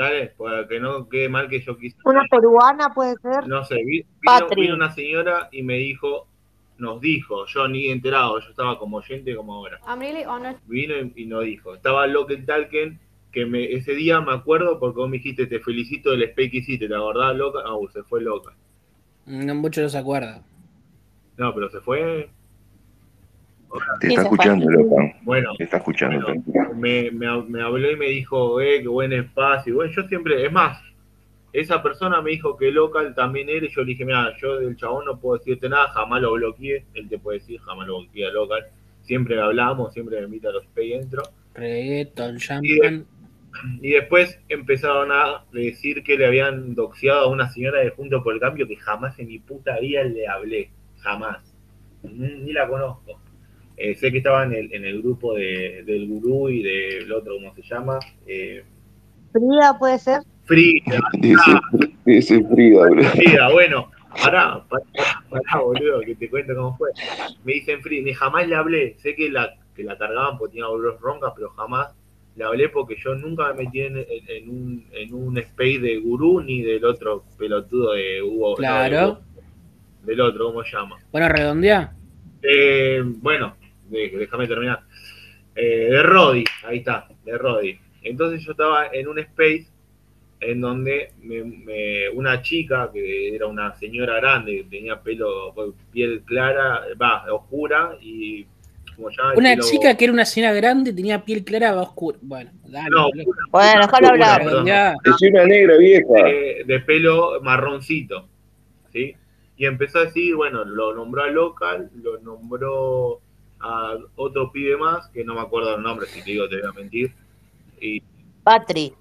Dale, para que no quede mal que yo quise. Una peruana puede ser. No sé, vi- vino, una señora y me dijo, nos dijo, yo ni enterado, yo estaba como oyente como ahora. I'm really honored. Vino y, y nos dijo, estaba Local Talken, que me, ese día me acuerdo porque vos me dijiste, te felicito del spay que hiciste, ¿te acordás, Loca? Ah, se fue Loca. No mucho no se acuerda. No, pero se fue. Te está escuchando, loca. Bueno, Te está escuchando. Bueno. me, me, me habló y me dijo, eh, qué buen espacio. Y bueno, yo siempre, es más, esa persona me dijo que local también era, y yo le dije, mira, yo del chabón no puedo decirte nada, jamás lo bloqueé, él te puede decir, jamás lo bloqueé a local. Siempre hablamos, siempre me invita a los pay dentro. Reggaeton, Y, champán. y después empezaron a decir que le habían doxeado a una señora de Junto por el Cambio que jamás en mi puta vida le hablé, jamás. Ni, ni la conozco. Eh, sé que estaba en el, en el grupo de, del gurú y del otro, ¿cómo se llama? Eh, Frida puede ser. Frida, Dice, dice Frida, bro. Frida, bueno, pará, pará, pará, boludo, que te cuento cómo fue. Me dicen Frida, ni jamás le hablé, sé que la, que la cargaban porque tenía dolores roncas, pero jamás le hablé porque yo nunca me metí en, en- en un, en un space de gurú ni del otro pelotudo de Hugo. no, Claro. de Hugo, del otro, ¿cómo se llama? Bueno, redondea. Eh, bueno, déjame terminar. Eh, de Roddy, ahí está, de Roddy. Entonces yo estaba en un space en donde me- me- una chica que era una señora grande, que tenía pelo, piel clara, va, oscura y como ya Una chica que era una señora grande, tenía piel clara, va oscura. Bueno, dale. No. Bueno, déjalo hablar. perdón. Redondea. Es una negra vieja. de, de pelo marroncito, ¿sí? Y empezó a decir, bueno, lo nombró a local, lo nombró a otro pibe más, que no me acuerdo el nombre, si te digo te voy a mentir. Y Patri.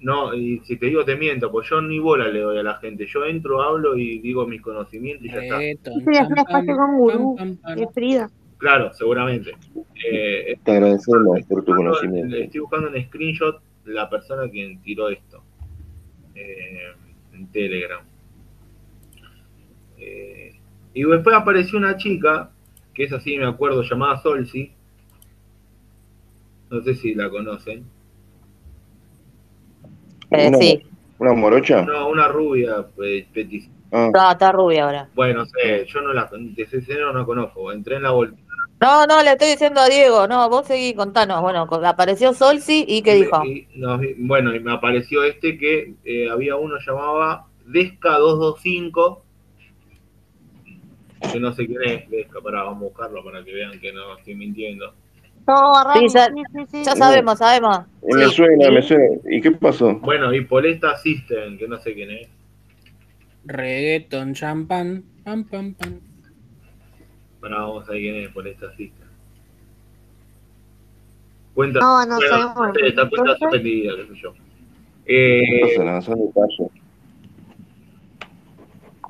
no, y si te digo te miento, pues yo ni bola le doy a la gente. Yo entro, hablo y digo mis conocimientos y ya está. Con gurú. Frida. Claro, seguramente. Eh, Te agradecemos por tu conocimiento. Estoy buscando en screenshot la persona quien tiró esto eh, en Telegram. Eh, y después apareció una chica, que es así, me acuerdo, llamada Solsi. No sé si la conocen. Eh, Una- sí. ¿Una morocha? No, una rubia, petis. Ah, Está, está rubia ahora. Bueno, no sé, yo no la, de ese escenario no conozco. Entré en la vuelta. No, no, le estoy diciendo a Diego. No, vos seguí, contanos. Bueno, apareció Solsi y ¿qué dijo? Y bueno, y me apareció este que eh, había uno llamaba Desca225, que no sé quién es para vamos a buscarlo para que vean que no estoy mintiendo. No, Sí, ya- sí, sí, sí. Ya sabemos, sabemos. me Sí. suena, me suena. ¿Y qué pasó? Bueno, y Polesta System, que no sé quién es. Reggaeton, champán, pam, pam, pam. Bueno, vamos a ver quién es Polesta System. Cuenta, No, no bueno, sabemos. Esta cuenta suspendida, qué sé yo. No Eh, pasa nada, son detalles.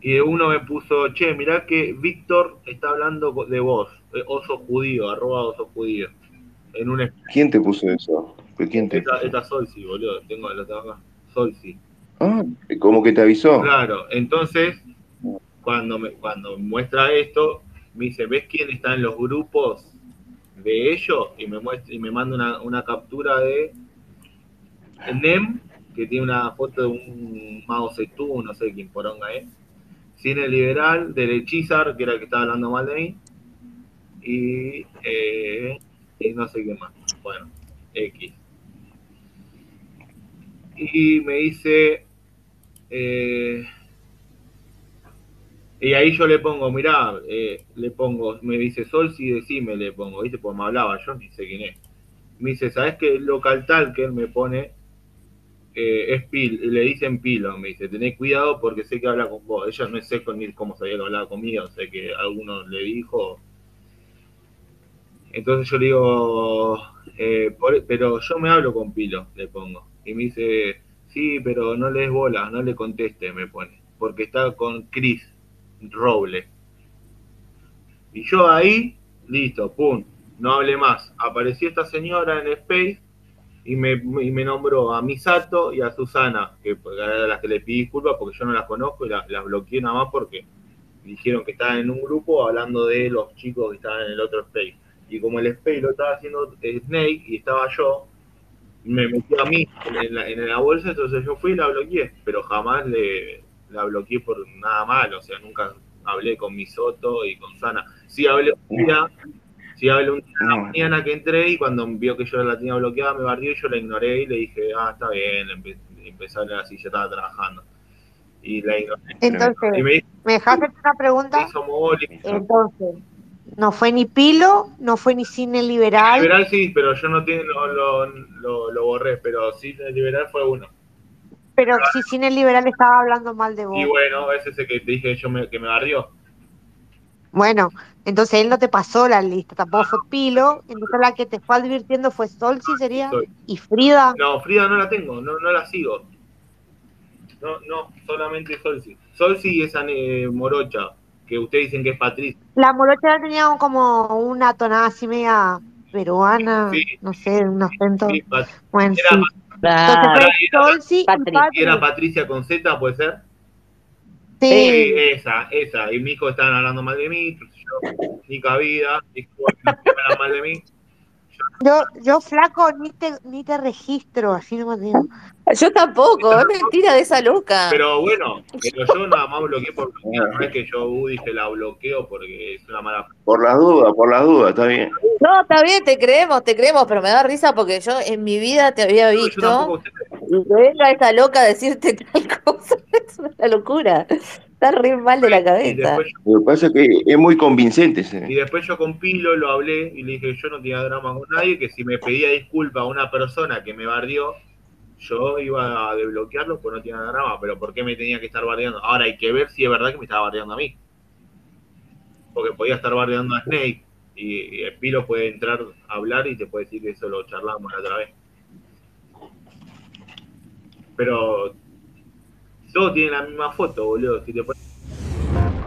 Y uno me puso, che, mirá que Víctor está hablando de vos, eh, oso judío, arroba oso judío. En un ¿Quién te puso eso? ¿Pero ¿Quién te Esta, esta Solsi, boludo. Tengo, tengo acá. Solsi. Ah, como que te avisó. Claro, entonces, cuando me, cuando me muestra esto, me dice, ¿ves quién está en los grupos de ellos? Y me muestra, y me manda una, una captura de Nem, que tiene una foto de un Mao Zedong, no sé quién poronga es. Cine Liberal, del Hechizar, que era el que estaba hablando mal de mí. Y, eh, y no sé qué más. Bueno, X. Y me dice, eh, y ahí yo le pongo, mirá, eh, le pongo, me dice Sol, si decime, le pongo, ¿viste? Pues me hablaba, yo ni sé quién es. Me dice, ¿sabes qué local tal que él me pone eh, es Pil? Le dicen Pilo, me dice, tenés cuidado porque sé que habla con vos. Ella no sé con, cómo sabía que hablaba conmigo, sé que alguno le dijo. Entonces yo le digo, eh, pero yo me hablo con Pilo, le pongo. Y me dice, sí, pero no le des bola, no le conteste, me pone. Porque está con Chris Roble. Y yo ahí, listo, pum, no hablé más. Apareció esta señora en Space y me, y me nombró a Misato y a Susana, que era las que le pedí disculpas porque yo no las conozco y las, las bloqueé nada más porque dijeron que estaban en un grupo hablando de los chicos que estaban en el otro Space. Y como el Space lo estaba haciendo Snake y estaba yo, me metió a mí en la, en la bolsa, entonces yo fui y la bloqueé, pero jamás le la bloqueé por nada malo, o sea, nunca hablé con mi Soto y con Sana. Sí hablé un día, sí hablé un día a la mañana que entré y cuando vio que yo la tenía bloqueada me barrió y yo la ignoré y le dije, ah, está bien, empe- empecé a hablar así, yo estaba trabajando. Y la ignoré. Y Entonces, me dijo, ¿me dejas hacerte una pregunta? Entonces, no fue ni Pilo, no fue ni Cine Liberal. Liberal sí, pero yo no tiene, lo, lo, lo, lo borré, pero sí, el liberal fue uno. Pero si Cine Liberal estaba hablando mal de vos. Y bueno, ese es el que te dije yo me, que me barrió. Bueno, entonces él no te pasó la lista, tampoco fue Pilo. Entonces la que te fue advirtiendo fue Solsi, sería. Soy. Y Frida. No, Frida no la tengo, no, no la sigo. No, no, solamente Solsi. Solsi y esa eh, morocha, que ustedes dicen que es Patricia. La morocha tenía como una tonada así media peruana, Sí. no sé, un acento. Sí, Bueno, era, sí. Entonces fue Solsi y Patri. Patri. era Patricia con Z, ¿puede ser? Sí. Sí, esa, esa. Y mi hijo estaban hablando mal de mí, yo, ni cabida, hablan mal de mí. Yo, yo flaco ni te, ni te registro, así no me digo. Yo tampoco, es mentira de esa loca. Pero bueno, pero yo nada más bloqueé por bloquear, no es que yo uh, dije la bloqueo porque es una mala Por las dudas, por las dudas, está bien. No, está bien, te creemos, te creemos, pero me da risa porque yo en mi vida te había Yo visto. Y que venga esta loca a decirte tal cosa, es una locura. Está re mal de la Y cabeza. después, Lo que pasa es que es muy convincente. y ese. después yo con Pilo lo hablé y le dije yo no tenía drama con nadie, que si me pedía disculpa a una persona que me bardió, yo iba a desbloquearlo pues no tenía drama, pero ¿por qué me tenía que estar bardeando? Ahora hay que ver si es verdad que me estaba bardeando a mí. Porque podía estar bardeando a Snake y, y el Pilo puede entrar a hablar y te puede decir que eso lo charlamos la otra vez. Pero todos tienen la misma foto, boludo. Si te pones-